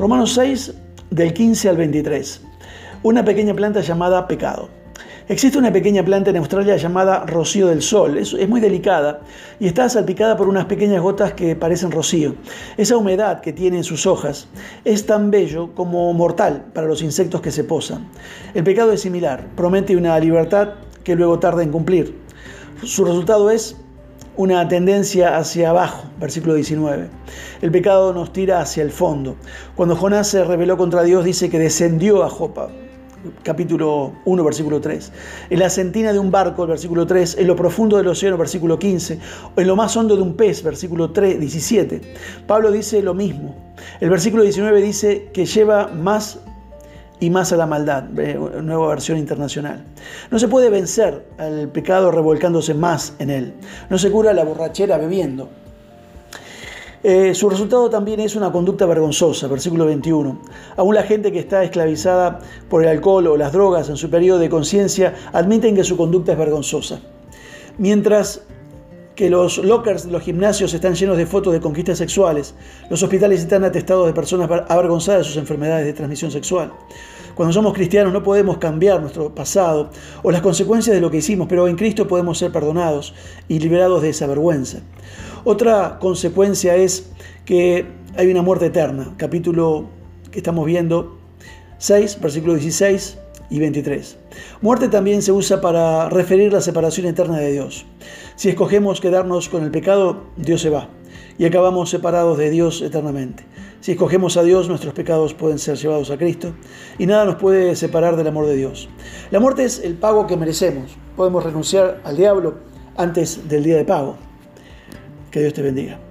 Romanos 6, del 15 al 23. Una pequeña planta llamada pecado. Existe una pequeña planta en Australia llamada rocío del sol. Es, es, muy delicada y está salpicada por unas pequeñas gotas que parecen rocío. Esa humedad que tiene en sus hojas es tan bello como mortal para los insectos que se posan. El pecado es similar, promete una libertad que luego tarda en cumplir. Su resultado es una tendencia hacia abajo, versículo 19. El pecado nos tira hacia el fondo. Cuando Jonás se rebeló contra Dios, dice que descendió a Jopa, capítulo 1, versículo 3. En la sentina de un barco, versículo 3. En lo profundo del océano, versículo 15. En lo más hondo de un pez, versículo 3, 17. Pablo dice lo mismo. El versículo 19 dice que lleva más y más a la maldad, nueva versión internacional. No se puede vencer al pecado revolcándose más en él. No se cura la borrachera bebiendo. Eh, su resultado también es una conducta vergonzosa, versículo 21. Aún la gente que está esclavizada por el alcohol o las drogas en su periodo de conciencia admiten que su conducta es vergonzosa. Mientras que los lockers de los gimnasios están llenos de fotos de conquistas sexuales, los hospitales están atestados de personas avergonzadas de sus enfermedades de transmisión sexual. Cuando somos cristianos no podemos cambiar nuestro pasado o las consecuencias de lo que hicimos, pero en Cristo podemos ser perdonados y liberados de esa vergüenza. Otra consecuencia es que hay una muerte eterna, capítulo que estamos viendo 6, versículo 16 y 23. Muerte también se usa para referir la separación eterna de Dios. Si escogemos quedarnos con el pecado, Dios se va y acabamos separados de Dios eternamente. Si escogemos a Dios, nuestros pecados pueden ser llevados a Cristo y nada nos puede separar del amor de Dios. La muerte es el pago que merecemos. Podemos renunciar al diablo antes del día de pago. Que Dios te bendiga.